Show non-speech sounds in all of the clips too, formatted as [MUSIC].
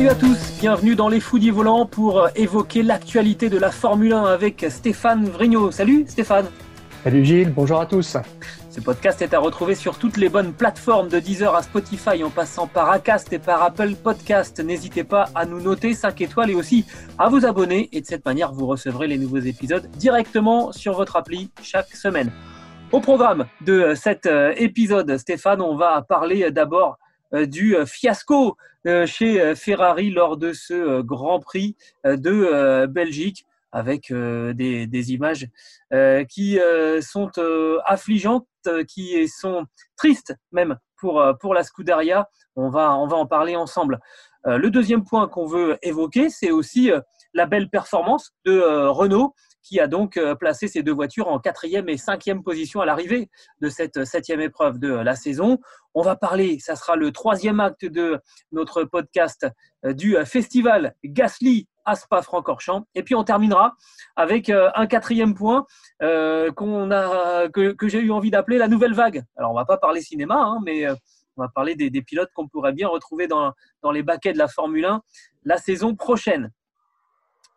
Salut à tous, bienvenue dans les Foodies Volants pour euh, évoquer l'actualité de la Formule 1 avec Stéphane Vrignot. Salut Stéphane Salut Gilles, bonjour à tous. Ce podcast est à retrouver sur toutes les bonnes plateformes de Deezer à Spotify en passant par Acast et par Apple Podcast. N'hésitez pas à nous noter 5 étoiles et aussi à vous abonner et de cette manière vous recevrez les nouveaux épisodes directement sur votre appli chaque semaine. Au programme de cet euh, épisode, Stéphane, on va parler d'abord euh, du euh, fiasco chez Ferrari lors de ce Grand Prix de Belgique avec des, des, images qui sont affligeantes, qui sont tristes même pour, pour la Scuderia. On va, on va en parler ensemble. Le deuxième point qu'on veut évoquer, c'est aussi la belle performance de Renault qui a donc placé ces deux voitures en quatrième et cinquième position à l'arrivée de cette septième épreuve de la saison. On va parler, ça sera le troisième acte de notre podcast du festival Gasly Aspa Francorchamps. Et puis on terminera avec un quatrième point qu'on a, que, j'ai eu envie d'appeler la nouvelle vague. Alors on va pas parler cinéma, hein, mais on va parler des, pilotes qu'on pourrait bien retrouver dans, dans les baquets de la Formule 1 la saison prochaine.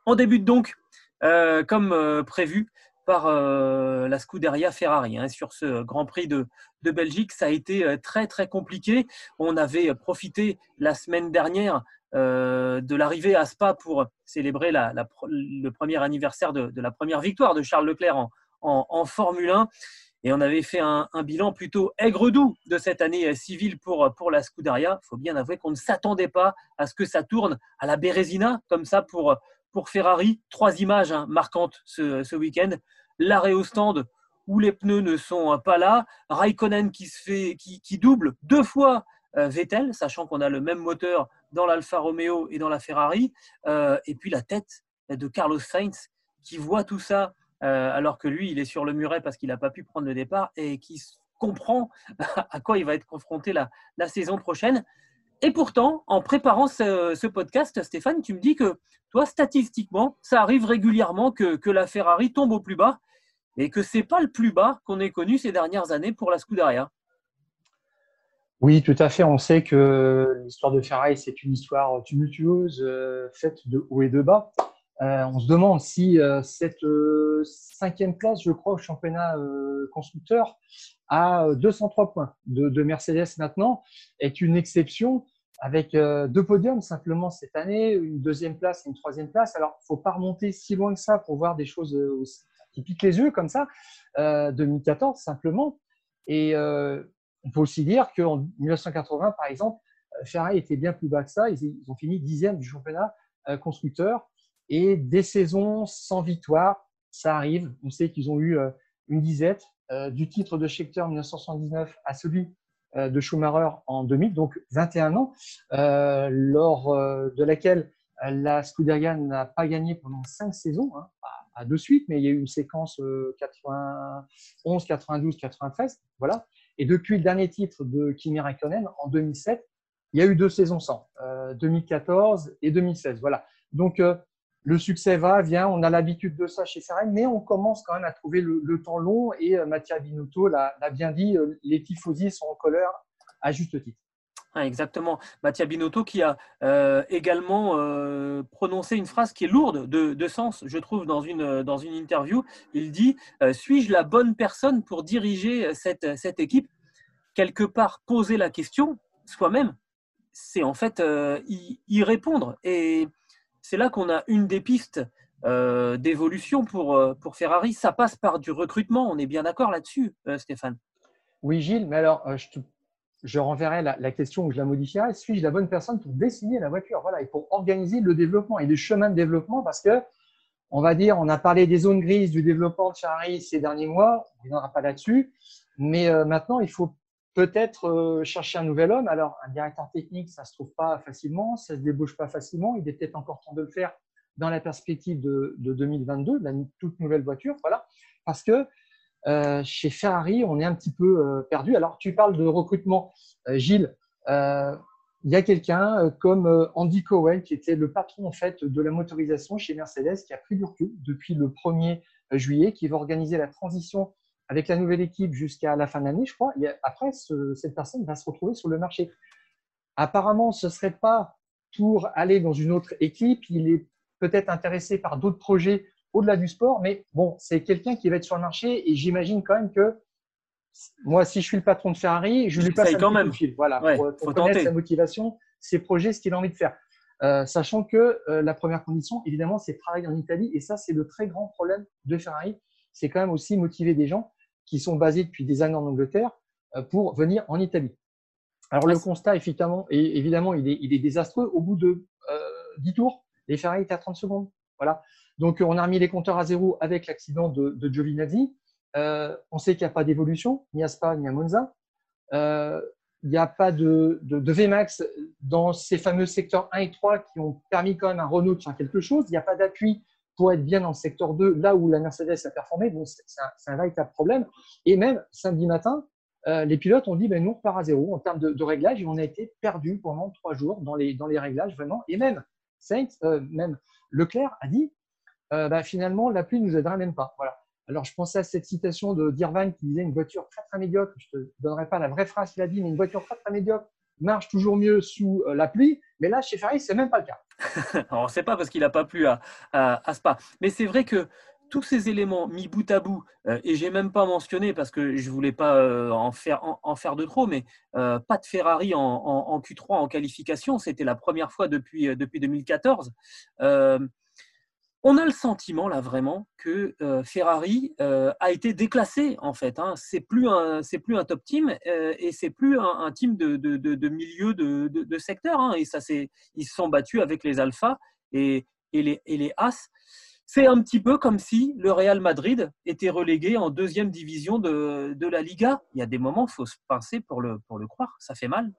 On débute donc euh, comme euh, prévu par euh, la Scuderia Ferrari. Hein. Sur ce Grand Prix de, Belgique, ça a été très très compliqué. On avait profité la semaine dernière de l'arrivée à Spa pour célébrer le premier anniversaire de, la première victoire de Charles Leclerc en, Formule 1. Et on avait fait un, bilan plutôt aigre-doux de cette année civile pour, pour la Scuderia. Il faut bien avouer qu'on ne s'attendait pas à ce que ça tourne à la Bérésina, comme ça, pour, pour Ferrari. Trois images hein, marquantes ce, week-end. L'arrêt au stand où les pneus ne sont pas là. Raikkonen qui, double deux fois euh, Vettel, sachant qu'on a le même moteur dans l'Alfa Romeo et dans la Ferrari. Euh, et puis la tête de Carlos Sainz qui voit tout ça euh, alors que lui, il est sur le muret parce qu'il n'a pas pu prendre le départ et qui comprend [LAUGHS] à quoi il va être confronté la saison prochaine. Et pourtant, en préparant ce, podcast, Stéphane, tu me dis que toi, statistiquement, ça arrive régulièrement que, la Ferrari tombe au plus bas et que ce n'est pas le plus bas qu'on ait connu ces dernières années pour la Scuderia. Oui, tout à fait. On sait que l'histoire de Ferrari, c'est une histoire tumultueuse, euh, faite de haut et de bas. Euh, on se demande si euh, cette cinquième place, je crois, au championnat constructeur, à 203 points de, de, Mercedes maintenant, est une exception avec euh, deux podiums simplement cette année, une deuxième place et une troisième place. Alors, il ne faut pas remonter si loin que ça pour voir des choses euh, qui piquent les yeux comme ça, 2014 euh, simplement. Et on peut aussi dire qu'en 1980, par exemple, Ferrari était bien plus bas que ça. Ils, ont fini dixième du championnat constructeur. Et des saisons sans victoire, ça arrive. On sait qu'ils ont eu une disette du titre de Scheckter 1979 à celui euh, de Schumacher en 2000, donc 21 ans, euh, lors euh, de laquelle la Scuderia n'a pas gagné pendant cinq saisons, hein, pas, de suite, mais il y a eu une séquence 91, 92, 93, voilà. Et depuis le dernier titre de Kimi Raikkonen en 2007, il y a eu deux saisons sans, 2014 et 2016, voilà. Donc le succès va, vient, on a l'habitude de ça chez Ferrari, mais on commence quand même à trouver le, temps long et euh, Mattia Binotto l'a bien dit, euh, les tifosi sont en colère à juste titre. exactement. Mattia Binotto qui a euh, également prononcé une phrase qui est lourde de, sens, je trouve, dans une, dans une interview. Il dit Suis-je la bonne personne pour diriger cette, cette équipe? Quelque part, poser la question soi-même, c'est en fait y, y, répondre. Et c'est là qu'on a une des pistes euh, d'évolution pour, euh, pour Ferrari. Ça passe par du recrutement, on est bien d'accord là-dessus, euh, Stéphane. Oui, Gilles, mais alors je, renverrai la, question ou je la modifierai. Suis-je la bonne personne pour dessiner la voiture Voilà, et pour organiser le développement et les chemins de développement? Parce que on va dire, on a parlé des zones grises du développement de Ferrari ces derniers mois, on ne reviendra pas là-dessus, mais maintenant, il faut peut-être euh, chercher un nouvel homme. Alors, un directeur technique, ça ne se trouve pas facilement, ça ne se débauche pas facilement, il est peut-être encore temps de le faire dans la perspective de, 2022, de la toute nouvelle voiture, voilà, parce que euh, chez Ferrari, on est un petit peu perdu. Alors, tu parles de recrutement, Gilles il y a quelqu'un euh, comme euh, Andy Cowell, qui était le patron en fait de la motorisation chez Mercedes, qui a pris du recul depuis le 1er euh, juillet, qui va organiser la transition avec la nouvelle équipe jusqu'à la fin de l'année, je crois. Et après, cette personne va se retrouver sur le marché. Apparemment, ce ne serait pas pour aller dans une autre équipe. Il est peut-être intéressé par d'autres projets au-delà du sport, mais bon, c'est quelqu'un qui va être sur le marché et j'imagine quand même que moi, si je suis le patron de Ferrari, je lui passe un quand même. fil. Voilà, pour, connaître sa motivation, ses projets, ce qu'il a envie de faire. Euh, sachant que euh, la première condition, évidemment, c'est travailler en Italie. Et ça, c'est le très grand problème de Ferrari. C'est quand même aussi motiver des gens qui sont basés depuis des années en Angleterre euh, pour venir en Italie. Alors, le constat, évidemment, évidemment il, est, il est désastreux. Au bout de 10 tours, les Ferrari étaient à 30 secondes. Voilà. Donc, on a remis les compteurs à zéro avec l'accident de, de Giovinazzi. Euh, on sait qu'il n'y a pas d'évolution, ni à Spa, ni à Monza. Euh, il n'y a pas de, de, VMAX dans ces fameux secteurs 1 et 3 qui ont permis quand même à Renault de faire quelque chose. Il n'y a pas d'appui pour être bien dans le secteur 2, là où la Mercedes a performé. Bon, c'est un, véritable problème. Et même samedi matin, euh, les pilotes ont dit ben, nous, on repart à zéro en termes de, de réglages et on a été perdu pendant trois jours dans les, dans les réglages, vraiment. Et même Sainz, même Leclerc a dit ben, finalement, la pluie ne nous aidera même pas. Voilà. Alors, je pensais à cette citation de Dirvan qui disait une voiture très très médiocre. Je ne te donnerai pas la vraie phrase qu'il a dit, mais une voiture très très médiocre marche toujours mieux sous euh, la pluie. Mais là, chez Ferrari, c'est même pas le cas. [LAUGHS] on ne sait pas parce qu'il n'a pas plu à, Spa. Mais c'est vrai que tous ces éléments mis bout à bout, euh, et j'ai même pas mentionné parce que je voulais pas euh, en, faire, de trop, mais pas de Ferrari en, en, Q3 en qualification, c'était la première fois depuis, depuis 2014 on a le sentiment là vraiment que euh, Ferrari euh, a été déclassé en fait. Hein. C'est plus un c'est plus un top team euh, et c'est plus un, team de, de, milieu de, secteur. Hein. Et ça c'est ils se sont battus avec les Alpha et, les et les As. C'est un petit peu comme si le Real Madrid était relégué en deuxième division de, la Liga. Il y a des moments, faut se pincer pour le, pour le croire. Ça fait mal.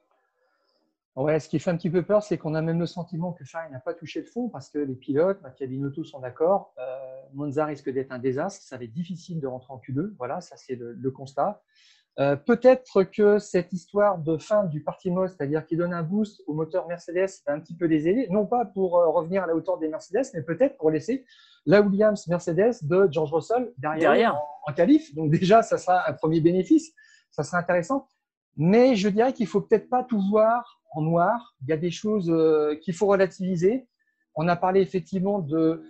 Ouais, ce qui fait un petit peu peur, c'est qu'on a même le sentiment que Ferrari n'a pas touché le fond parce que les pilotes, Binotto sont d'accord. Euh, Monza risque d'être un désastre. Ça va être difficile de rentrer en Q2. Voilà, ça c'est le, constat. Euh, peut-être que cette histoire de fin du parti mode, c'est-à-dire qui donne un boost au moteur Mercedes, va un petit peu les aider, non pas pour euh, revenir à la hauteur des Mercedes, mais peut-être pour laisser la Williams Mercedes de George Russell derrière, En, en, qualif. Donc déjà, ça sera un premier bénéfice, ça sera intéressant. Mais je dirais qu'il faut peut-être pas tout voir en noir. Il y a des choses euh, qu'il faut relativiser. On a parlé effectivement de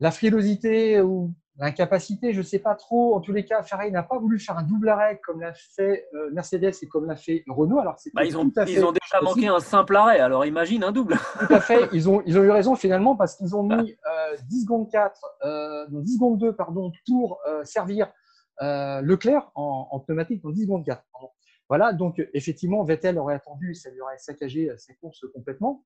la frilosité ou l'incapacité, je ne sais pas trop. En tous les cas, Ferrari n'a pas voulu faire un double arrêt comme l'a fait euh, Mercedes et comme l'a fait Renault. Alors, bah, ils, ont, ils ont déjà manqué un simple arrêt, alors imagine un double. [LAUGHS] Tout à fait, ils ont, ils ont eu raison finalement parce qu'ils ont mis 10 euh, secondes 4, 10 secondes 2 pardon, pour servir Leclerc en, en, pneumatique dans 10 secondes 4. Voilà, donc effectivement, Vettel aurait attendu, ça lui aurait saccagé euh, ses courses complètement.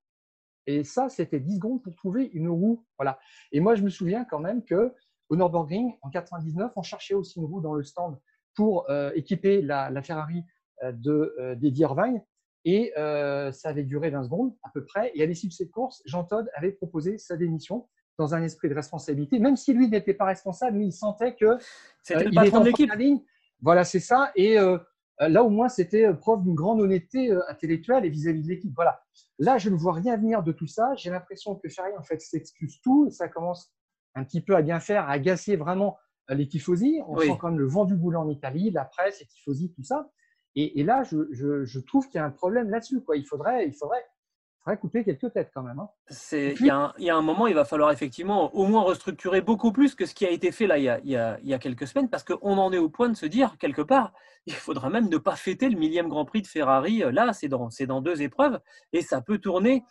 Et ça, c'était 10 secondes pour trouver une roue. Voilà. Et moi, je me souviens quand même que au Nürburgring, en 99, on cherchait aussi une roue dans le stand pour euh, équiper la, Ferrari euh, de, d'Eddie Irvine. Et ça avait duré 20 secondes à peu près. Et à l'issue de cette course, Jean Todt avait proposé sa démission dans un esprit de responsabilité, même si lui n'était pas responsable, mais il sentait que c'était le patron de l'équipe. Voilà, c'est ça. Et euh, là, au moins, c'était euh, preuve d'une grande honnêteté euh, intellectuelle et vis-à-vis de l'équipe. Voilà. Là, je ne vois rien venir de tout ça. J'ai l'impression que Ferrari, en fait, s'excuse tout. Et ça commence un petit peu à bien faire, à agacer vraiment les tifosi. On sent quand même le vent du boulot en Italie, la presse, les tifosi, tout ça. Et, là, je, trouve qu'il y a un problème là-dessus. Il faudrait, il faudrait faudrait couper quelques têtes quand même. Hein. Il y, a un moment, il va falloir effectivement au moins restructurer beaucoup plus que ce qui a été fait là il y a, il y a, quelques semaines, parce qu'on en est au point de se dire, quelque part, il faudra même ne pas fêter le millième Grand Prix de Ferrari. Euh, là, c'est dans, dans deux épreuves, et ça peut tourner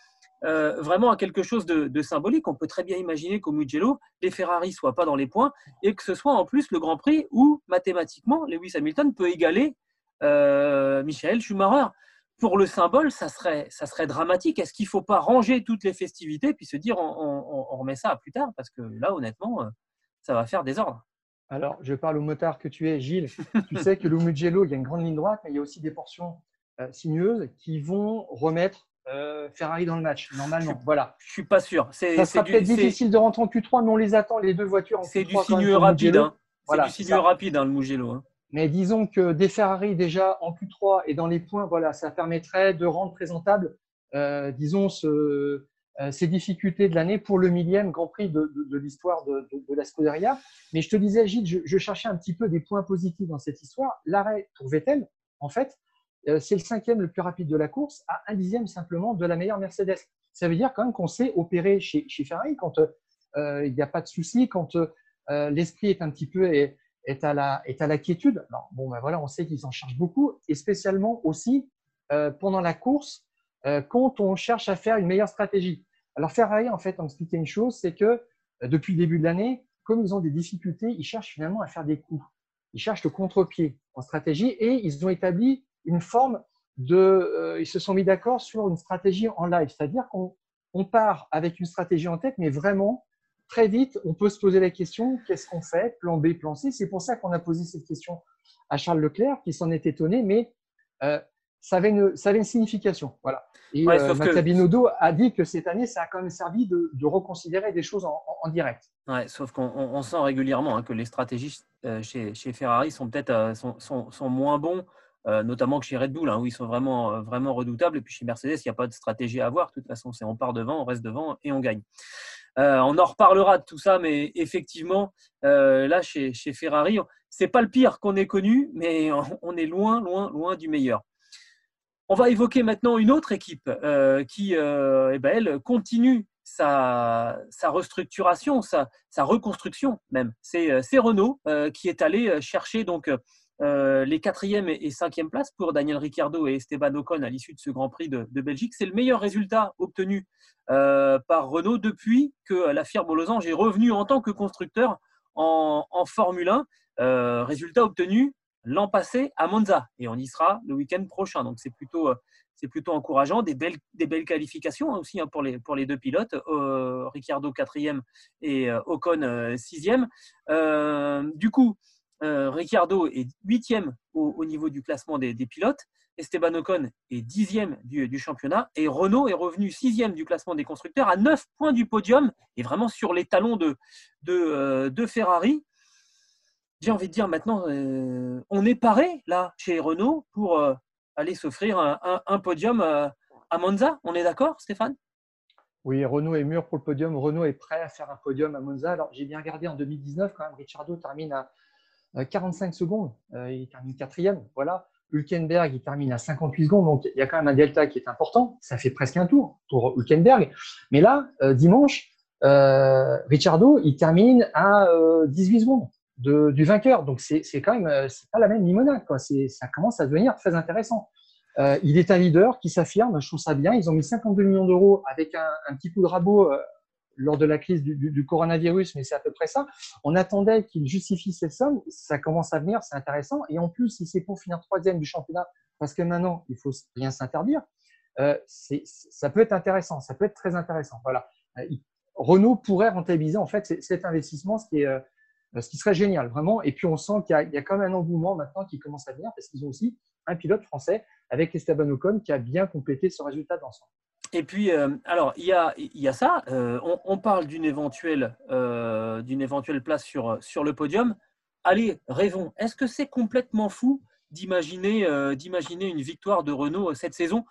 euh, vraiment à quelque chose de, symbolique. On peut très bien imaginer qu'au Mugello, les Ferrari ne soient pas dans les points, et que ce soit en plus le Grand Prix où, mathématiquement, Lewis Hamilton peut égaler euh, Michael Schumacher pour le symbole, ça serait, ça serait dramatique. Est-ce qu'il ne faut pas ranger toutes les festivités puis se dire on, remet ça à plus tard? Parce que là, honnêtement, euh, ça va faire désordre. Alors, je parle au motard que tu es, Gilles. tu sais que l'Umugello, il y a une grande ligne droite, mais il y a aussi des portions euh, sinueuses qui vont remettre euh, Ferrari dans le match, normalement. Je, voilà. Je suis pas sûr. Ça sera peut-être difficile de rentrer en Q3, mais on les attend, les deux voitures. C'est du sinueux rapide. Hein. C'est du sinueux rapide, hein, le Mugello. Hein. Mais disons que des Ferrari déjà en Q3 et dans les points, voilà, ça permettrait de rendre présentable, euh, disons, euh, ces difficultés de l'année pour le millième Grand Prix de, l'histoire de, de, la Scuderia. Mais je te disais, Gilles, je, cherchais un petit peu des points positifs dans cette histoire. L'arrêt pour Vettel, en fait, euh, c'est le cinquième le plus rapide de la course à un dixième simplement de la meilleure Mercedes. Ça veut dire quand même qu'on sait opérer chez, chez Ferrari quand il n'y a pas de souci, quand l'esprit est un petit peu est à la, est à quiétude. Alors, bon, ben voilà, on sait qu'ils en cherchent beaucoup, et spécialement aussi euh, pendant la course, euh, quand on cherche à faire une meilleure stratégie. Alors, Ferrari, en fait, on expliqué une chose, c'est que euh, depuis le début de l'année, comme ils ont des difficultés, ils cherchent finalement à faire des coups. Ils cherchent le contre-pied en stratégie et ils ont établi une forme de. Ils se sont mis d'accord sur une stratégie en live, c'est-à-dire qu'on on part avec une stratégie en tête, mais vraiment très vite, on peut se poser la question qu'est-ce qu'on fait Plan B, plan C? C'est pour ça qu'on a posé cette question à Charles Leclerc, qui s'en est étonné, mais euh, ça, avait une, ça avait une signification. Voilà. Et ouais, euh, a dit que cette année, ça a quand même servi de, de reconsidérer des choses en, en, direct. Ouais, sauf qu'on sent régulièrement hein, que les stratégies euh, chez, chez, Ferrari sont peut-être euh, sont, sont, sont, moins bons. Euh, notamment que chez Red Bull, hein, où ils sont vraiment, vraiment redoutables. Et puis chez Mercedes, il n'y a pas de stratégie à avoir. De toute façon, c'est on part devant, on reste devant et on gagne. Euh, on en reparlera de tout ça, mais effectivement, euh, là, chez, Ferrari, c'est pas le pire qu'on ait connu, mais on est loin, loin, loin du meilleur. On va évoquer maintenant une autre équipe euh, qui, eh ben, elle, continue sa, restructuration, sa, reconstruction même. C'est Renault qui est allé chercher donc euh, les quatrième et cinquième places pour Daniel Ricciardo et Esteban Ocon à l'issue de ce Grand Prix de, Belgique. C'est le meilleur résultat obtenu euh, par Renault depuis que la firme aux losange est revenue en tant que constructeur en, Formule 1. Euh, résultat obtenu l'an passé à Monza et on y sera le week-end prochain. Donc c'est plutôt c'est plutôt encourageant, des belles, des belles qualifications hein, aussi hein, pour, les, pour les deux pilotes, Ricciardo quatrième et Ocon sixième. du coup, euh, est huitième au, au, niveau du classement des, pilotes. Esteban Ocon est dixième du, du, championnat. Et Renault est revenu sixième du classement des constructeurs à 9 points du podium et vraiment sur les talons de, euh, Ferrari. J'ai envie de dire maintenant, euh, on est paré là chez Renault pour aller s'offrir un, podium à Monza. On est d'accord, Stéphane? Oui, Renault est mûr pour le podium. Renault est prêt à faire un podium à Monza. Alors, j'ai bien regardé en 2019, quand même, Ricciardo termine à, 45 euh, secondes. Euh, il termine quatrième. Voilà. Hülkenberg, il termine à 58 secondes. Donc, il y a quand même un delta qui est important. Ça fait presque un tour pour Hülkenberg. Mais là, euh, dimanche, euh, il termine à 18 secondes de, du vainqueur. Donc, c'est quand même, c'est pas la même limonade. Quoi. Ça commence à devenir très intéressant. Il est un leader qui s'affirme. Je trouve ça bien. Ils ont mis 52 millions d'euros avec un, petit coup de rabot lors de la crise du, coronavirus, mais c'est à peu près ça. On attendait qu'il justifie ces sommes. Ça commence à venir, c'est intéressant. Et en plus, si c'est pour finir troisième du championnat, parce que maintenant, il faut rien s'interdire, euh, ça peut être intéressant. Ça peut être très intéressant. Voilà. Euh, Renault pourrait rentabiliser en fait cet investissement, ce qui est euh, ce qui serait génial, vraiment. Et puis, on sent qu'il y, y, a quand même un engouement maintenant qui commence à venir parce qu'ils ont aussi un pilote français avec Esteban Ocon qui a bien complété ce résultat d'ensemble. Et puis, euh, alors, il y a, y a ça. Euh, on, parle d'une éventuelle, euh, éventuelle place sur, sur le podium. Allez, rêvons. Est-ce que c'est complètement fou d'imaginer, d'imaginer une victoire de Renault cette saison?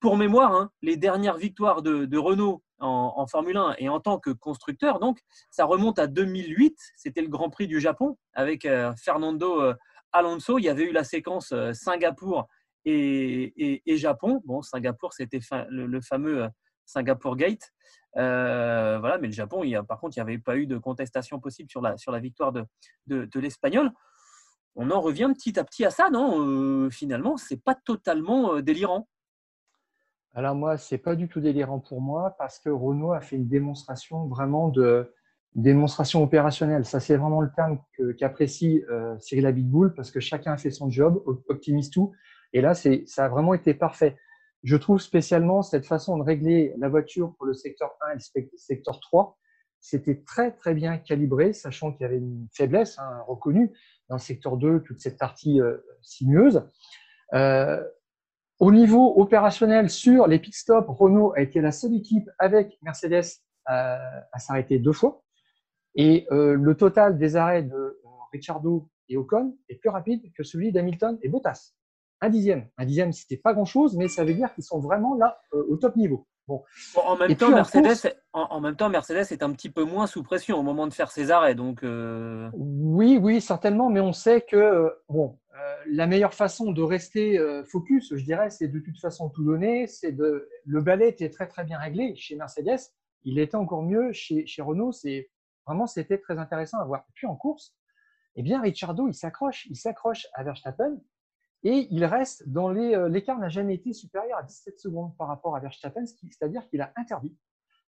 Pour mémoire, hein, les dernières victoires de, de Renault en, en, Formule 1 et en tant que constructeur, donc, ça remonte à 2008. C'était le Grand Prix du Japon avec Fernando Alonso. Il y avait eu la séquence Singapour et, Japon. Bon, Singapour, c'était le, fameux euh, Singapour Gate. Euh, voilà, mais le Japon, par contre, il n'y avait pas eu de contestation possible sur la, sur la victoire de, de, l'Espagnol. On en revient petit à petit à ça, non? Euh, Finalement, c'est pas totalement délirant. Alors moi, c'est pas du tout délirant pour moi parce que Renault a fait une démonstration vraiment de démonstration opérationnelle. Ça, c'est vraiment le terme qu'apprécie Cyril Abitboul parce que chacun fait son job, optimise tout. Et là, ça a vraiment été parfait. je trouve spécialement cette façon de régler la voiture pour le secteur 1 et le secteur 3, c'était très très bien calibré, sachant qu'il y avait une faiblesse hein, reconnue dans le secteur 2, toute cette partie euh, sinueuse. Euh, au niveau opérationnel, sur les pit stops, Renault a été la seule équipe avec Mercedes à, s'arrêter deux fois. Et euh, le total des arrêts de Ricciardo et Ocon est plus rapide que celui d'Hamilton et Bottas. Un dixième. Un dixième, c'était pas grand-chose, mais ça veut dire qu'ils sont vraiment là euh, au top niveau. Bon. en, même temps, Mercedes, en, même temps, Mercedes est un petit peu moins sous pression au moment de faire ses arrêts. Donc, Oui, oui, certainement, mais on sait que bon, la meilleure façon de rester focus, je dirais, c'est de toute façon tout donner. C'est de le balai était très très bien réglé chez Mercedes. Il était encore mieux chez, chez Renault. C'est Vraiment, c'était très intéressant à voir. Puis en course, eh bien, Ricciardo, il s'accroche, il s'accroche à Verstappen et il reste dans les. Euh, l'écart n'a jamais été supérieur à 17 secondes par rapport à Verstappen, c'est-à-dire qu'il a interdit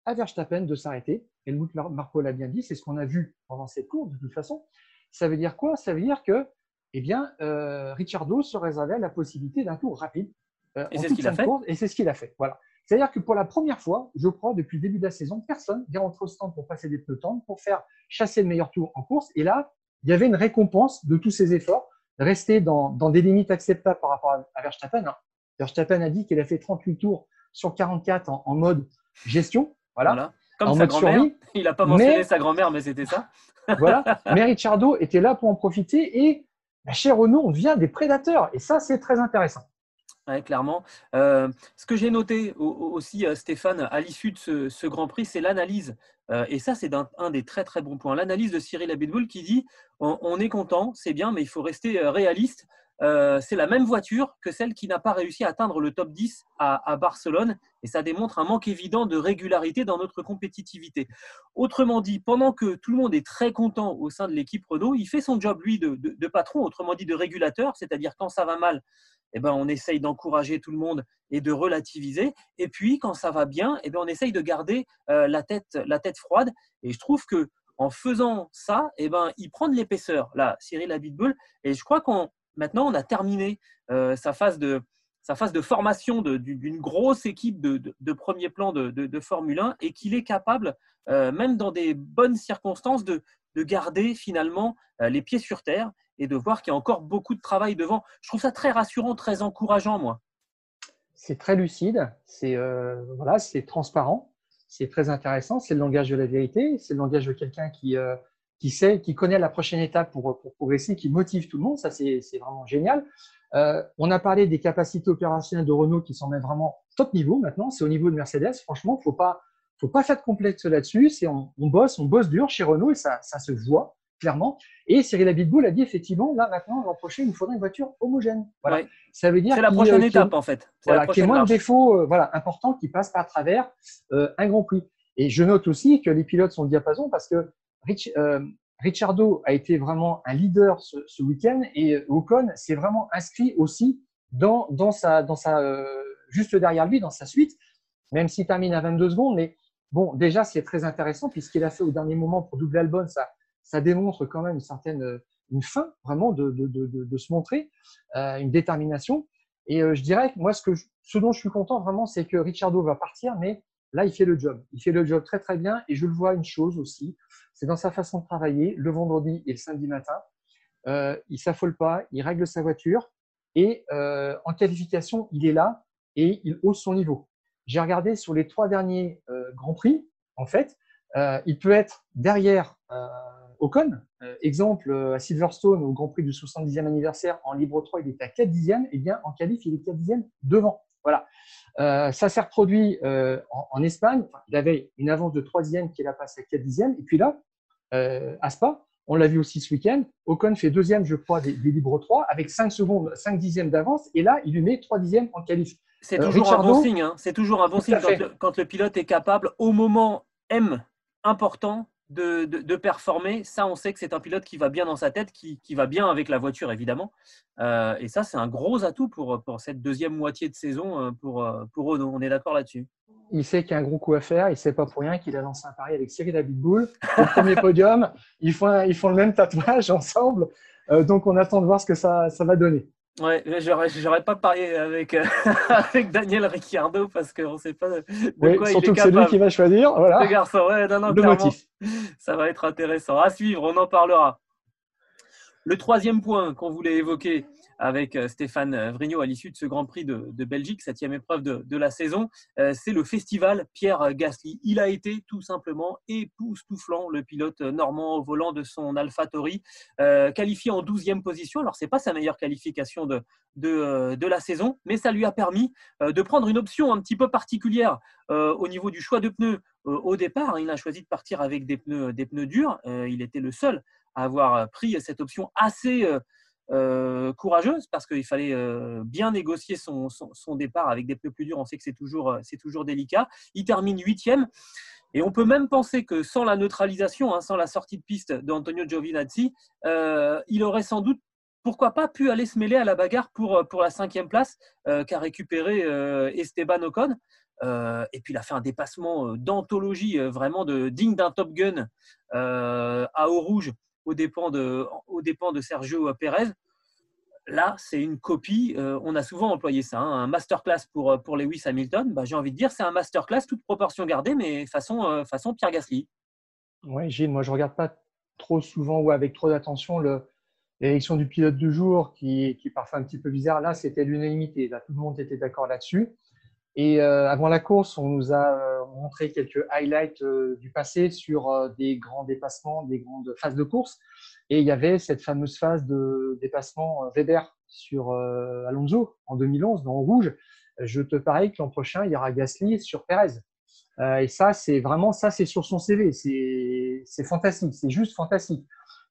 à Verstappen de s'arrêter. Helmut Marco l'a bien dit, c'est ce qu'on a vu pendant cette course de toute façon. Ça veut dire quoi? Ça veut dire que, eh bien, euh, Ricciardo se réservait la possibilité d'un tour rapide. Euh, et c'est ce qu'il a fait. et c'est ce qu'il a fait. Voilà. C'est-à-dire que pour la première fois, je crois, depuis le début de la saison, personne vient rentrer au stand pour passer des pneus tendres, pour faire chasser le meilleur tour en course. Et là, il y avait une récompense de tous ces efforts, rester dans, des limites acceptables par rapport à, Verstappen. Hein. Verstappen a dit qu'il a fait 38 tours sur 44 en, mode gestion. Voilà. Comme sa grand-mère. [LAUGHS] Il n'a pas mentionné sa grand-mère, mais c'était ça. [LAUGHS] voilà. [LAUGHS] Mais Ricciardo était là pour en profiter. Et bah, chez Renault, on devient des prédateurs. Et ça, c'est très intéressant. Oui, clairement. Euh, ce que j'ai noté aussi, euh, Stéphane, à l'issue de ce, Grand Prix, c'est l'analyse. Euh, et ça, c'est un, des très très bons points. L'analyse de Cyril Abitboul qui dit on, est content, c'est bien, mais il faut rester réaliste. c'est la même voiture que celle qui n'a pas réussi à atteindre le top 10 à, Barcelone. Et ça démontre un manque évident de régularité dans notre compétitivité. Autrement dit, pendant que tout le monde est très content au sein de l'équipe Renault, il fait son job, lui, de patron, autrement dit de régulateur, c'est-à-dire quand ça va mal, eh ben, on essaye d'encourager tout le monde et de relativiser. Et puis, quand ça va bien, eh ben, on essaye de garder euh, la, tête, la tête froide. Et je trouve que en faisant ça, eh ben, il prend de l'épaisseur. Là, Cyril Abitboul. Et je crois qu'on maintenant, on a terminé euh, sa phase de sa phase de formation d'une grosse équipe de, premier plan de, Formule 1 et qu'il est capable, euh, même dans des bonnes circonstances, de, garder finalement les pieds sur terre et de voir qu'il y a encore beaucoup de travail devant. Je trouve ça très rassurant, très encourageant, moi. C'est très lucide, c'est euh, voilà, c'est transparent, c'est très intéressant, c'est le langage de la vérité, c'est le langage de quelqu'un qui, euh, qui sait, qui connaît la prochaine étape pour, progresser, qui motive tout le monde, ça c'est vraiment génial. Euh, on a parlé des capacités opérationnelles de Renault qui sont même vraiment top niveau maintenant, c'est au niveau de Mercedes, franchement, il faut pas, faut pas faire de complexe là-dessus, on, on bosse, on bosse dur chez Renault et ça, ça se voit clairement. Et Cyril Abitboul a dit effectivement, là maintenant, l'an prochain, il nous faudra une voiture homogène. Voilà. Ça veut dire c'est la prochaine étape en fait. Voilà, qu'il y ait moins de défauts euh, voilà, importants qui passent par travers euh, un Grand Prix. Et je note aussi que les pilotes sont diapason parce que Rich, euh, Ricciardo a été vraiment un leader ce, ce week-end et Ocon s'est vraiment inscrit aussi dans, dans sa, dans sa juste derrière lui, dans sa suite, même s'il termine à 22 secondes. Mais bon, déjà, c'est très intéressant puisqu'il a fait au dernier moment pour doubler Albon ça ça démontre quand même une certaine une fin vraiment de, se montrer, euh, une détermination. Et euh, je dirais que moi, ce, que ce dont je suis content vraiment, c'est que Ricciardo va partir, mais là, il fait le job. Il fait le job très très bien. Et je le vois une chose aussi, c'est dans sa façon de travailler le vendredi et le samedi matin. Euh, il s'affole pas, il règle sa voiture et euh, en qualification, il est là et il hausse son niveau. J'ai regardé sur les trois derniers euh, grands prix, en fait, il peut être derrière Ocon. Euh, exemple, euh, à Silverstone, au Grand Prix du 70e anniversaire, en Libre 3, il était à 4 dixièmes. Et bien, en qualif, il est 4 dixièmes devant. Voilà. Euh, ça s'est reproduit en, Espagne. il avait une avance de 3 dixièmes qu'il a passé à 4 dixièmes. Et puis là, à Spa, on l'a vu aussi ce week-end. Ocon fait deuxième, je crois, des, Libre 3 avec 5 secondes, 5 dixièmes d'avance. Et là, il lui met 3 dixièmes en qualif. C'est toujours, un bon signe. Hein. C'est toujours un bon signe quand le pilote est capable, au moment M important, de, performer, ça, on sait que c'est un pilote qui va bien dans sa tête, qui, va bien avec la voiture, évidemment. Euh, et ça, c'est un gros atout pour, pour cette deuxième moitié de saison euh, pour, euh, pour Renault. On est d'accord là-dessus. Il sait qu'il y a un gros coup à faire. Il ne sait pas pour rien qu'il a lancé un pari avec Cyril Abitboul. Au premier podium, ils font, ils font le même tatouage [LAUGHS] ensemble. donc, on attend de voir ce que ça, ça va donner. Ouais, j'aurais pas parié avec, [LAUGHS] avec Daniel Ricciardo parce qu'on ne sait pas de oui, quoi surtout il est que c'est lui qui va choisir. Voilà. Le garçon, ouais, non, non, le motif. Ça va être intéressant. À suivre, on en parlera. Le troisième point qu'on voulait évoquer, avec euh, Stéphane euh, Vrignot à l'issue de ce Grand Prix de, Belgique, septième épreuve de, la saison. Euh, c'est le festival Pierre Gasly. Il a été tout simplement époustouflant, le pilote normand au volant de son AlphaTauri, qualifié en 12e position. Alors, ce n'est pas sa meilleure qualification de, de, la saison, mais ça lui a permis de prendre une option un petit peu particulière au niveau du choix de pneus au départ. Il a choisi de partir avec des pneus, des pneus durs. il était le seul à avoir pris cette option assez euh, courageuse parce qu'il fallait euh, bien négocier son, départ avec des pneus plus durs. On sait que c'est toujours, euh, toujours délicat. Il termine huitième. Et on peut même penser que sans la neutralisation, hein, sans la sortie de piste d'Antonio Giovinazzi, il aurait sans doute, pourquoi pas, pu aller se mêler à la bagarre pour, pour la cinquième place qu'a récupéré Esteban Ocon. et puis il a fait un dépassement d'anthologie, vraiment de, digne d'un Top Gun à eau rouge aux dépens de, aux dépens de Sergio Pérez. Là, c'est une copie. Euh, on a souvent employé ça, hein, un masterclass pour, euh, pour Lewis Hamilton. Bah, J'ai envie de dire, c'est un masterclass, toute proportion gardée, mais façon, euh, façon Pierre Gasly. Oui, Gilles, moi je ne regarde pas trop souvent ou avec trop d'attention l'élection du pilote du jour qui, qui est parfois un petit peu bizarre. Là, c'était l'unanimité. Là, tout le monde était d'accord là-dessus. Et avant la course, on nous a montré quelques highlights du passé sur des grands dépassements, des grandes phases de course. Et il y avait cette fameuse phase de dépassement Weber sur Alonso en 2011 dans rouge. Je te parie que l'an prochain, il y aura Gasly sur Perez. et ça, c'est vraiment ça, c'est sur son CV. C'est fantastique, c'est juste fantastique.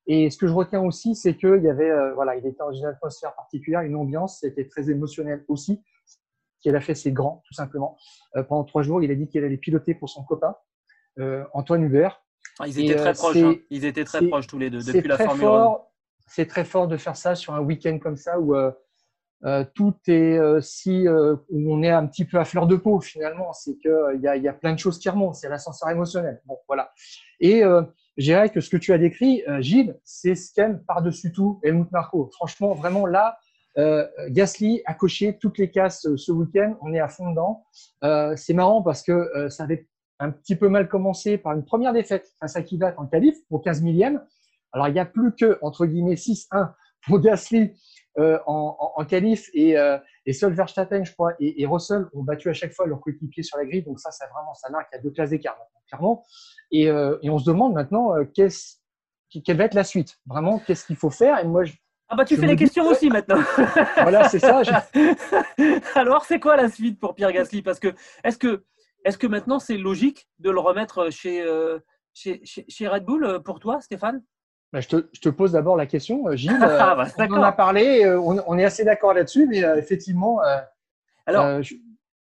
Et ce que je retiens aussi, c'est qu'il y avait, voilà, il était dans une atmosphère particulière, une ambiance, c'était très émotionnel aussi qu'elle a fait ses grands, tout simplement. Euh, pendant trois jours, il a dit qu'il allait piloter pour son copain, euh, Antoine Hubert. Ah, ils étaient très euh, proches, hein. ils étaient très proches tous les deux depuis la Formule 1. C'est très fort de faire ça sur un week-end comme ça où tout est si où on est un petit peu à fleur de peau finalement. C'est qu'il y, a, y a plein de choses qui remontent, c'est l'ascenseur émotionnel. Bon, voilà. Et je dirais que ce que tu as décrit, Gilles, c'est ce qu'aime par-dessus tout Helmut Marco. Franchement, vraiment là, euh, Gasly a coché toutes les cases euh, ce week-end. On est à fond dedans. Euh, c'est marrant parce que ça avait un petit peu mal commencé par une première défaite face à Kivat en qualif pour 15 millième. Alors, il n'y a plus que, entre guillemets, 6-1 pour Gasly en, en, en, qualif et, et seul Verstappen, je crois, et, et, Russell ont battu à chaque fois leur coéquipier sur la grille. Donc, ça, c'est vraiment, ça marque à deux classes d'écart, clairement. Et, et, on se demande maintenant qu'est-ce, quelle va être la suite? Vraiment, qu'est-ce qu'il faut faire? Et moi, je, ah bah tu fais les questions aussi maintenant. [LAUGHS] voilà, c'est ça. [LAUGHS] Alors c'est quoi la suite pour Pierre Gasly? Parce que est-ce que est-ce que maintenant c'est logique de le remettre chez, euh, chez, chez, Red Bull euh, pour toi, Stéphane? Bah, je, te, je, te, pose d'abord la question, euh, Gilles. [LAUGHS] ah bah, on en a parlé, on, est assez d'accord là-dessus, mais effectivement. alors,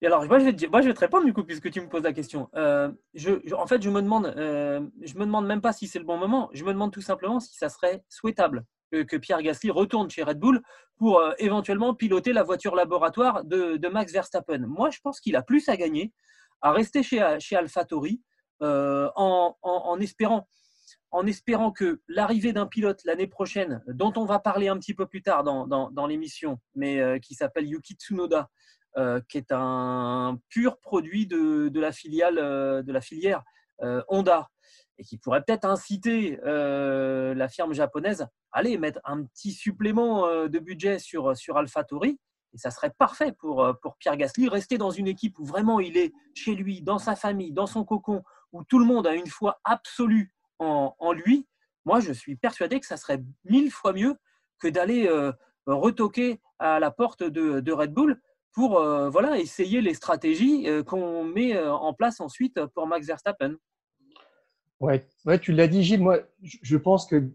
alors moi je, vais te, moi je vais te répondre du coup puisque tu me poses la question. Je, en fait, je me demande, je me demande même pas si c'est le bon moment. Je me demande tout simplement si ça serait souhaitable que, Pierre Gasly retourne chez Red Bull pour euh, éventuellement piloter la voiture laboratoire de, Max Verstappen. Moi, je pense qu'il a plus à gagner à rester chez, chez AlphaTauri euh, en, espérant, que l'arrivée d'un pilote l'année prochaine, dont on va parler un petit peu plus tard dans, l'émission, mais euh, qui s'appelle Yuki Tsunoda, qui est un pur produit de, la, filiale, de la filière Honda, et qui pourrait peut-être inciter euh, la firme japonaise à aller mettre un petit supplément euh, de budget sur, sur AlphaTauri. Et ça serait parfait pour, euh, pour Pierre Gasly, rester dans une équipe où vraiment il est chez lui, dans sa famille, dans son cocon, où tout le monde a une foi absolue en, en lui. Moi, je suis persuadé que ça serait mille fois mieux que d'aller retoquer à la porte de, de Red Bull pour voilà, essayer les stratégies qu'on met en place ensuite pour Max Verstappen. Ouais, ouais tu l'as dit, Gilles. Moi, je pense que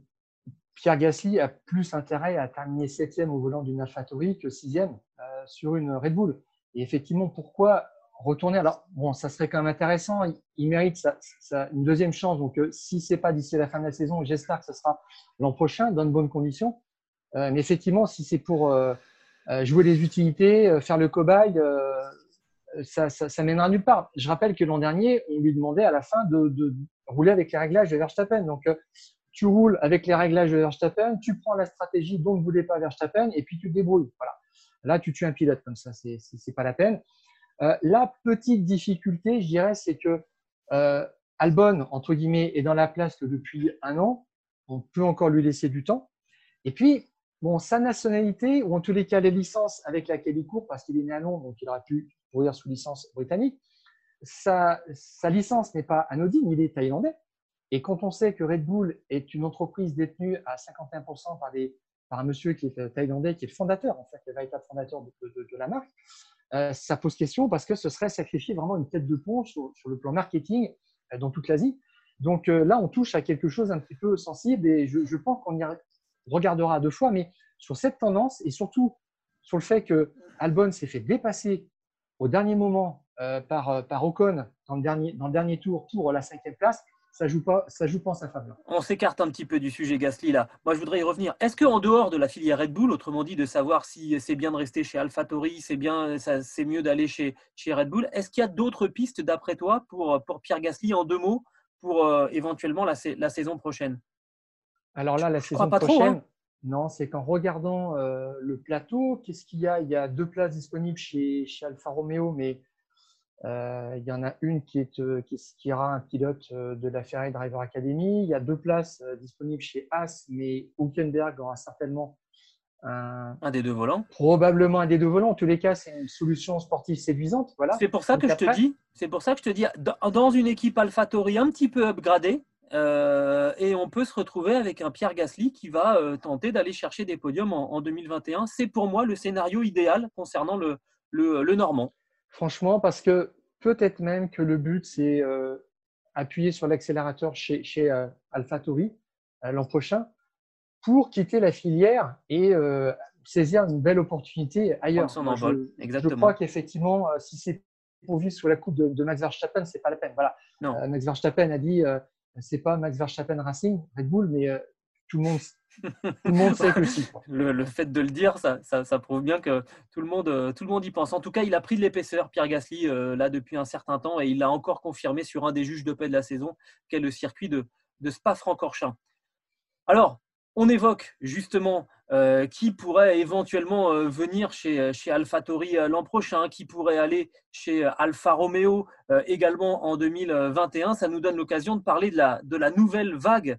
Pierre Gasly a plus intérêt à terminer septième au volant d'une AlphaTauri que sixième euh, sur une Red Bull. Et effectivement, pourquoi retourner? Alors, bon, ça serait quand même intéressant. Il, mérite une deuxième chance. Donc, euh, si c'est pas d'ici la fin de la saison, j'espère que ce sera l'an prochain dans de bonnes conditions. Euh, mais effectivement, si c'est pour euh, jouer les utilités, faire le cobaye, ça, ça, mènera nulle part. Je rappelle que l'an dernier, on lui demandait à la fin de, rouler avec les réglages de Verstappen. Donc, euh, tu roules avec les réglages de Verstappen, tu prends la stratégie dont ne voulait pas Verstappen et puis tu te débrouilles. Voilà. Là, tu tues un pilote comme ça, c'est n'est pas la peine. Euh, la petite difficulté, je dirais, c'est que euh, Albon, entre guillemets, est dans la place depuis un an. On peut encore lui laisser du temps. Et puis, bon, sa nationalité, ou en tous les cas les licences avec laquelle il court, parce qu'il est né à Londres, donc il aurait pu courir sous licence britannique, sa, licence n'est pas anodine, il est thaïlandais. Et quand on sait que Red Bull est une entreprise détenue à 51% par, par un monsieur qui est thaïlandais, qui est le fondateur, en fait, le véritable fondateur de, la marque, euh, ça pose question parce que ce serait sacrifier vraiment une tête de pont sur, le plan marketing euh, dans toute l'Asie. Donc euh, là, on touche à quelque chose un petit peu sensible et je, pense qu'on y regardera deux fois, mais sur cette tendance et surtout sur le fait que Albon s'est fait dépasser au dernier moment par, par Ocon dans le, dernier, dans dernier tour pour la cinquième place, ça joue pas, ça joue pas en sa faveur. On s'écarte un petit peu du sujet Gasly là. Moi, je voudrais y revenir. Est-ce qu'en dehors de la filière Red Bull, autrement dit de savoir si c'est bien de rester chez AlphaTauri, c'est bien, c'est mieux d'aller chez, chez Red Bull, est-ce qu'il y a d'autres pistes d'après toi pour, pour Pierre Gasly en deux mots pour euh, éventuellement la, saison prochaine? Alors là, la saison prochaine. Hein. non, c'est qu'en regardant euh, le plateau, qu'est-ce qu'il y a? Il y a deux places disponibles chez, chez Alfa Romeo, mais euh, il y en a une qui, est, euh, qui, ira un pilote de la Ferrari Driver Academy. Il y a deux places disponibles chez As, mais Hülkenberg aura certainement un, un, des deux volants. Probablement un des deux volants. En tous les cas, c'est une solution sportive séduisante. Voilà. C'est pour ça que je te dis. C'est pour ça que je te dis, dans une équipe AlphaTauri un petit peu upgradée, et on peut se retrouver avec un Pierre Gasly qui va tenter d'aller chercher des podiums en, en 2021. C'est pour moi le scénario idéal concernant le, le, le Normand. Franchement, parce que peut-être même que le but, c'est euh, appuyer sur l'accélérateur chez, chez euh, AlphaTauri euh, l'an prochain pour quitter la filière et saisir une belle opportunité ailleurs. je, Exactement. je crois qu'effectivement, si c'est pourvu sous la coupe de, Max Verstappen, c'est pas la peine. Voilà. Max Verstappen a dit, c'est pas Max Verstappen Racing, Red Bull, mais tout le monde tout le monde sait que [LAUGHS] Le, fait de le dire, ça, ça, prouve bien que tout le, monde, euh, tout le monde y pense. En tout cas, il a pris de l'épaisseur, Pierre Gasly, euh, là depuis un certain temps, et il l'a encore confirmé sur un des juges de paix de la saison, qu'est le circuit de, de Spa-Francorchamps. Alors, on évoque justement euh, qui pourrait éventuellement venir chez, chez AlphaTauri l'an prochain, qui pourrait aller chez Alfa Romeo également en 2021. Ça nous donne l'occasion de parler de la, de la nouvelle vague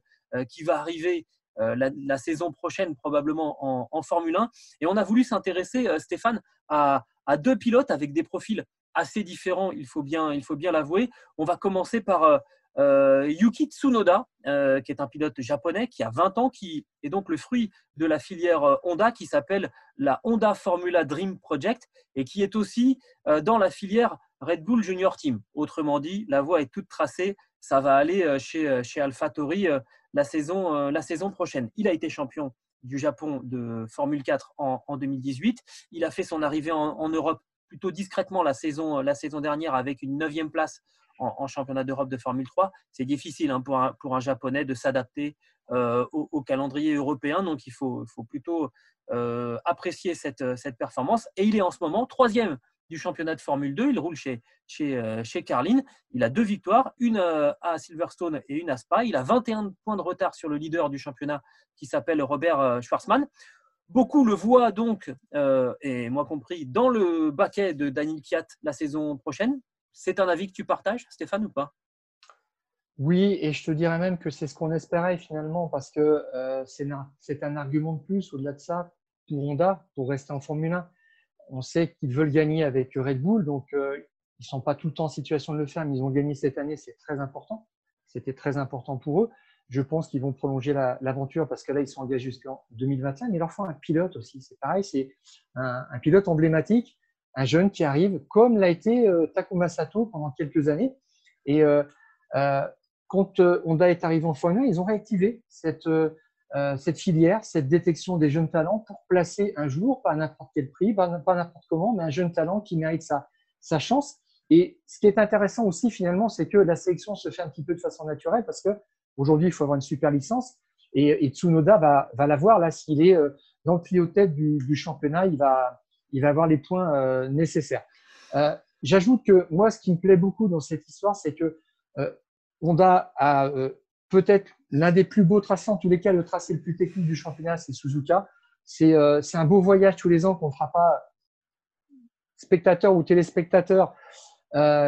qui va arriver euh, la, saison prochaine probablement en, Formule 1. Et on a voulu s'intéresser, euh, Stéphane, à, deux pilotes avec des profils assez différents, il faut bien, il faut bien l'avouer. On va commencer par euh, Yuki Tsunoda, qui est un pilote japonais qui a 20 ans, qui est donc le fruit de la filière Honda qui s'appelle la Honda Formula Dream Project et qui est aussi dans la filière Red Bull Junior Team. Autrement dit, la voie est toute tracée. Ça va aller chez, chez la saison, euh, la saison prochaine. Il a été champion du Japon de Formule 4 en, 2018. Il a fait son arrivée en, Europe plutôt discrètement la saison, la saison dernière avec une neuvième place en, championnat d'Europe de Formule 3. C'est difficile hein, pour, un, Japonais de s'adapter euh, au, calendrier européen, donc il faut, faut plutôt euh, apprécier cette, performance. Et il est en ce moment troisième du championnat de Formule 2. Il roule chez, chez, euh, chez Carlin. Il a deux victoires, une à Silverstone et une à Spa. Il a 21 points de retard sur le leader du championnat qui s'appelle Robert Schwarzman. Beaucoup le voient donc, et moi compris, dans le baquet de Daniel Kiat la saison prochaine. C'est un avis que tu partages, Stéphane, ou pas? Oui, et je te dirais même que c'est ce qu'on espérait finalement, parce que c'est un argument de plus au-delà de ça pour Honda, pour rester en Formule 1 on sait qu'ils veulent gagner avec Red Bull, donc euh, ils ne sont pas tout le temps en situation de le faire, mais ils ont gagné cette année, c'est très important. C'était très important pour eux. Je pense qu'ils vont prolonger l'aventure parce que là, ils sont engagés jusqu'en 2021, mais leur faut un pilote aussi. C'est pareil, c'est un, pilote emblématique, un jeune qui arrive, comme l'a été euh, Takuma Sato pendant quelques années. Et euh, quand Honda est arrivé en Formule 1, ils ont réactivé cette euh, cette filière, cette détection des jeunes talents pour placer un jour, pas à n'importe quel prix, pas, n'importe comment, mais un jeune talent qui mérite sa, sa chance. Et ce qui est intéressant aussi finalement, c'est que la sélection se fait un petit peu de façon naturelle parce que aujourd'hui, il faut avoir une super licence et, Tsunoda va, va l'avoir là s'il est euh, dans le trio tête du, du, championnat, il va, il va avoir les points euh, nécessaires. J'ajoute que moi, ce qui me plaît beaucoup dans cette histoire, c'est que Honda a peut-être l'un des plus beaux tracés, en tous les cas, le tracé le plus technique du championnat, c'est Suzuka. C'est un beau voyage tous les ans qu'on ne fera pas spectateurs ou téléspectateurs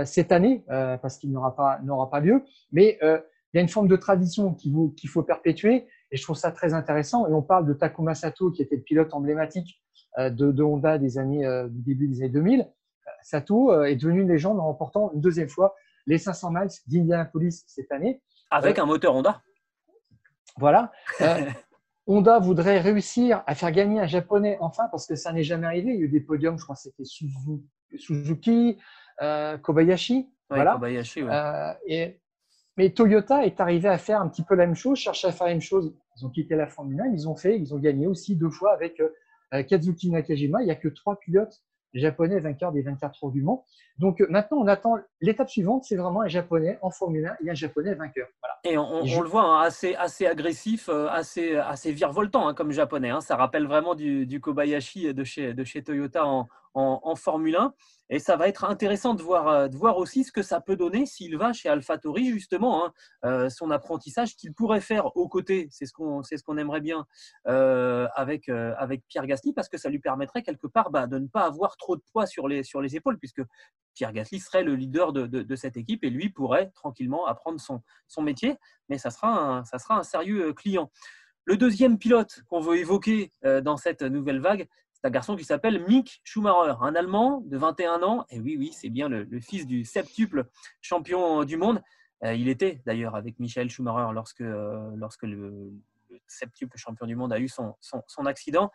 cette année, parce qu'il n'aura pas, pas lieu. Mais il y a une forme de tradition qu'il faut perpétuer et je trouve ça très intéressant. Et on parle de Takuma Sato, qui était le pilote emblématique euh, de, Honda des années, euh, du début des années 2000. Sato euh, est devenu une légende en remportant une deuxième fois les 500 miles d'Indianapolis cette année. Avec un moteur Honda. Voilà. Honda voudrait réussir à faire gagner un japonais enfin, parce que ça n'est jamais arrivé. Il y a eu des podiums, je crois que c'était Suzuki, Kobayashi. voilà. Kobayashi, et mais Toyota est arrivé à faire un petit peu la même chose, chercher à faire la même chose. Ils ont quitté la Formule 1, ils ont fait, ils ont gagné aussi deux fois avec Kazuki Nakajima. Il n'y a que trois pilotes japonais vainqueurs des 24 heures du Mans. Donc euh, maintenant, on attend l'étape suivante, c'est vraiment un japonais en Formule 1 et un japonais vainqueur. Et on, le voit hein, assez, assez agressif, euh, assez, assez virevoltant hein, comme japonais. Hein. Ça rappelle vraiment du, Kobayashi de chez, de chez Toyota en, en, Formule 1. Et ça va être intéressant de voir, euh, de voir aussi ce que ça peut donner s'il va chez AlphaTauri, justement, hein, euh, son apprentissage qu'il pourrait faire aux côtés, c'est ce qu'on ce aimerait bien euh, avec, avec Pierre Gasly, parce que ça lui permettrait quelque part bah, de ne pas avoir trop de poids sur les, sur les épaules, puisque Pierre Gasly serait le leader de, de, cette équipe et lui pourrait tranquillement apprendre son, son métier, mais ça sera ça sera un sérieux client. Le deuxième pilote qu'on veut évoquer dans cette nouvelle vague, c'est un garçon qui s'appelle Mick Schumacher, un Allemand de 21 ans. Et oui, oui, c'est bien le, fils du septuple champion du monde. Euh, il était d'ailleurs avec Michael Schumacher lorsque, euh, lorsque le, septuple champion du monde a eu son, son, accident.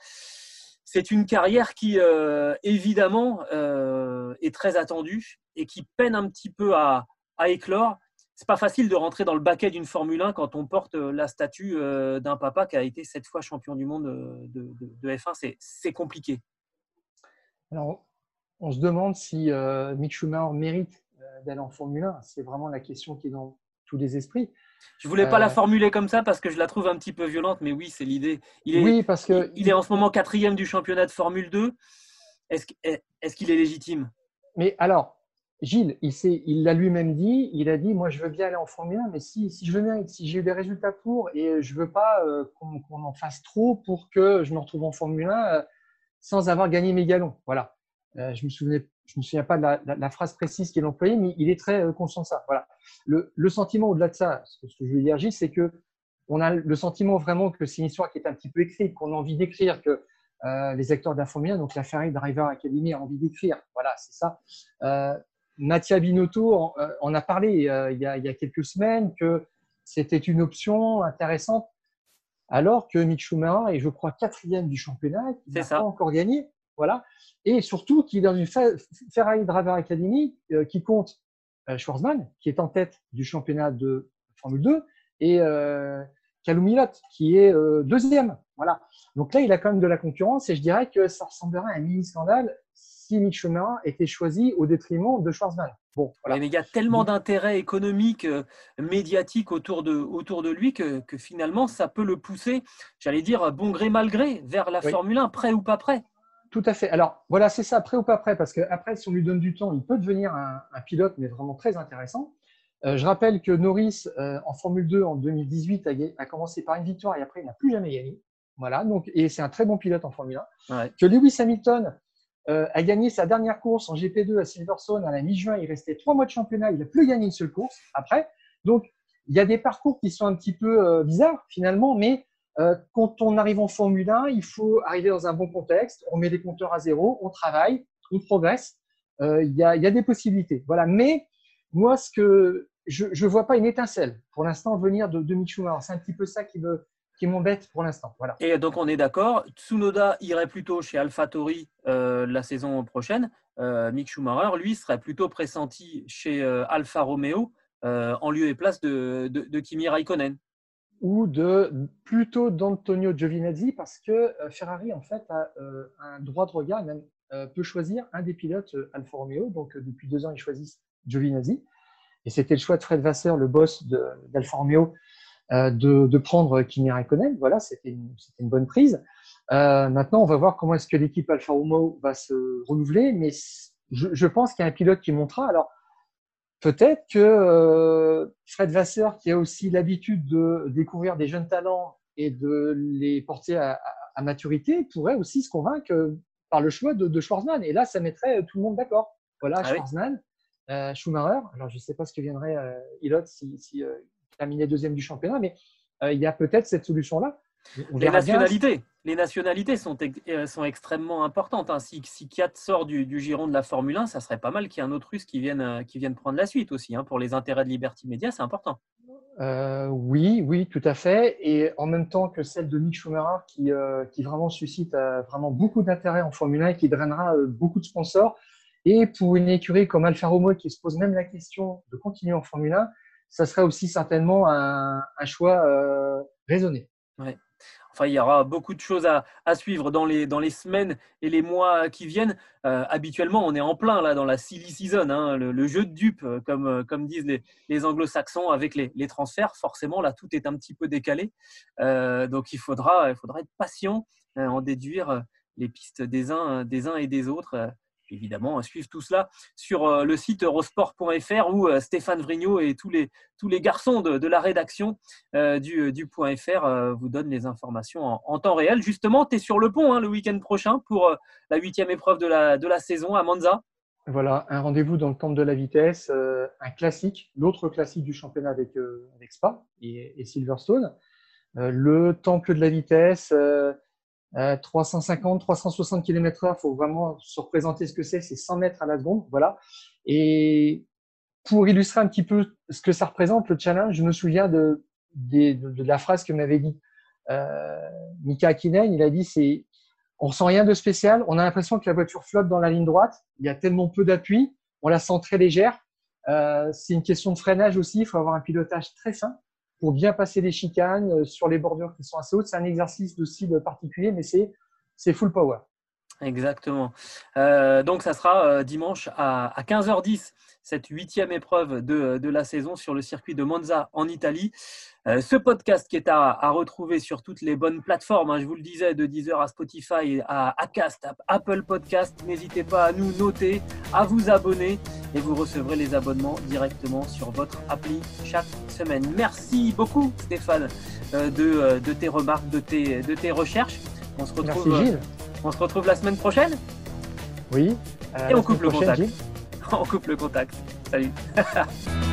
C'est une carrière qui, euh, évidemment, est très attendue et qui peine un petit peu à, à éclore c'est pas facile de rentrer dans le baquet d'une Formule 1 quand on porte euh, la statue euh, d'un papa qui a été sept fois champion du monde euh, de, F1. C'est compliqué. Alors, on se demande si Mick Schumacher mérite d'aller en Formule 1. C'est vraiment la question qui est dans tous les esprits. Je voulais pas la formuler comme ça parce que je la trouve un petit peu violente, mais oui, c'est l'idée. Il est, oui, parce que il est en ce moment quatrième du championnat de Formule 2. Est-ce qu'il est légitime? Mais alors, Gilles, il l'a lui-même dit, il a dit, moi je veux bien aller en Formule 1, mais si, je veux bien, si j'ai eu des résultats pour, et je veux pas euh, qu'on en fasse trop pour que je me retrouve en Formule 1 euh, sans avoir gagné mes galons. Voilà. Euh, je me souvenais, je me souviens pas de la, phrase précise qu'il employée, mais il est très conscient de ça. Voilà. Le, sentiment au-delà de ça, ce que je veux dire, Gilles, c'est que on a le sentiment vraiment que c'est une histoire qui est un petit peu écrite, qu'on a envie d'écrire, que les acteurs de la Formule 1, donc la Ferrari Driver Academy a envie d'écrire. Voilà, c'est ça. Mattia Binotto euh, en, a parlé euh, il, y a, quelques semaines que c'était une option intéressante, alors que Mick Schumacher est, je crois, quatrième du championnat, qui n'a pas encore gagné. Voilà. Et surtout qu'il est dans une Ferrari Driver Academy euh, qui compte Schwarzman, qui est en tête du championnat de Formule 2, et euh, qui est deuxième. Voilà. Donc là, il a quand même de la concurrence et je dirais que ça ressemblerait à un mini-scandale si Schumacher était choisi au détriment de Schwarzman. Bon, voilà. mais il y a tellement d'intérêts économiques, euh, médiatiques autour de, autour de lui que, que, finalement, ça peut le pousser, j'allais dire, bon gré, mal gré, vers la Formule 1, prêt ou pas prêt. Tout à fait. Alors, voilà, c'est ça, prêt ou pas prêt, parce qu'après, si on lui donne du temps, il peut devenir un, pilote, mais vraiment très intéressant. Euh, je rappelle que Norris, euh, en Formule 2 en 2018, a, a, commencé par une victoire et après, il n'a plus jamais gagné. Voilà, donc, et c'est un très bon pilote en Formule 1. Que Lewis Hamilton, euh, a gagné sa dernière course en GP2 à Silverstone à la mi-juin. Il restait trois mois de championnat. Il n'a plus gagné une seule course après. Donc, il y a des parcours qui sont un petit peu euh, bizarres finalement, mais euh, quand on arrive en Formule 1, il faut arriver dans un bon contexte. On met les compteurs à zéro, on travaille, on progresse. Il y, a, y, a, des possibilités. Voilà. Mais moi, ce que je ne vois pas une étincelle pour l'instant venir de, de C'est un petit peu ça qui me, qui m'embête pour l'instant. Voilà. Et donc on est d'accord, Tsunoda irait plutôt chez AlphaTauri euh, la saison prochaine. Euh, Mick Schumacher, lui, serait plutôt pressenti chez euh, Alfa Romeo en lieu et place de, de, Kimi Raikkonen. Ou de plutôt d'Antonio Giovinazzi parce que Ferrari en fait a un droit de regard, même peut choisir un des pilotes Alfa Romeo. Donc depuis deux ans, ils choisissent Giovinazzi. Et c'était le choix de Fred Vasseur, le boss d'Alfa Romeo, euh, de, prendre Kimi Raikkonen. Voilà, c'était une, une, bonne prise. Euh, maintenant, on va voir comment est-ce que l'équipe Alfa Romeo va se renouveler, mais je, pense qu'il y a un pilote qui montera. Alors, peut-être que Fred Vasseur, qui a aussi l'habitude de découvrir des jeunes talents et de les porter à, maturité, pourrait aussi se convaincre par le choix de, de Schwarzman. Et là, ça mettrait tout le monde d'accord. Voilà, ah Schwarzman, Schumacher. Alors, je ne sais pas ce que viendrait Ilot si, si terminait deuxième du championnat, mais il y a peut-être cette solution-là. Les nationalités, les nationalités sont, euh, sont extrêmement importantes. Hein. Si, si Kiat sort du, giron de la Formule 1, ça serait pas mal qu'il y ait un autre russe qui vienne, euh, qui vienne prendre la suite aussi. Hein. Pour les intérêts de Liberty Media, c'est important. Euh, oui, oui, tout à fait. Et en même temps que celle de Mick Schumacher, qui, qui vraiment suscite vraiment beaucoup d'intérêt en Formule 1 et qui drainera beaucoup de sponsors. Et pour une écurie comme Alfa Romeo qui se pose même la question de continuer en Formule 1, ça serait aussi certainement un, choix raisonné. Ouais. Enfin, il y aura beaucoup de choses à, suivre dans les, dans les semaines et les mois qui viennent. Euh, habituellement, on est en plein là dans la silly season, hein, le, jeu de dupes, euh, comme, euh, comme disent les, les anglo-saxons avec les, les, transferts. Forcément, là, tout est un petit peu décalé. donc, il faudra, il faudra être patient, en déduire les pistes des uns, des uns et des autres évidemment suivre tout cela sur euh, le site eurosport.fr où euh, Stéphane Vrignot et tous les, garçons de, la rédaction euh, du, vous donnent les informations en, temps réel. Justement, tu es sur le pont hein, le week-end prochain pour la huitième épreuve de la, saison à Monza. Voilà, un rendez-vous dans le temple de la vitesse, un classique, l'autre classique du championnat avec, Spa et Silverstone. le temple de la vitesse, 350, 360 km/h, il faut vraiment se représenter ce que c'est, c'est 100 mètres à la seconde, voilà. Et pour illustrer un petit peu ce que ça représente, le challenge, je me souviens de, de, la phrase que m'avait dit euh, Mika Akinen, il a dit c'est on sent rien de spécial, on a l'impression que la voiture flotte dans la ligne droite, il y a tellement peu d'appui, on la sent très légère. Euh, c'est une question de freinage aussi, il faut avoir un pilotage très fin pour bien passer les chicanes euh, sur les bordures qui sont assez hautes. C'est un exercice de cible particulier, mais c'est full power. Exactement. Euh, donc, ça sera euh, dimanche à, 15h10, cette huitième épreuve de, la saison sur le circuit de Monza en Italie. ce podcast qui est à, retrouver sur toutes les bonnes plateformes, hein, je vous le disais, de Deezer à Spotify, à Acast, à Apple Podcast. N'hésitez pas à nous noter, à vous abonner et vous recevrez les abonnements directement sur votre appli chaque semaine. Merci beaucoup Stéphane euh, euh, de, tes remarques, de tes, de tes recherches. On se retrouve, Merci, Gilles. On se retrouve la semaine prochaine? Oui. et on coupe le contact. [LAUGHS] On coupe le contact. Salut. [LAUGHS]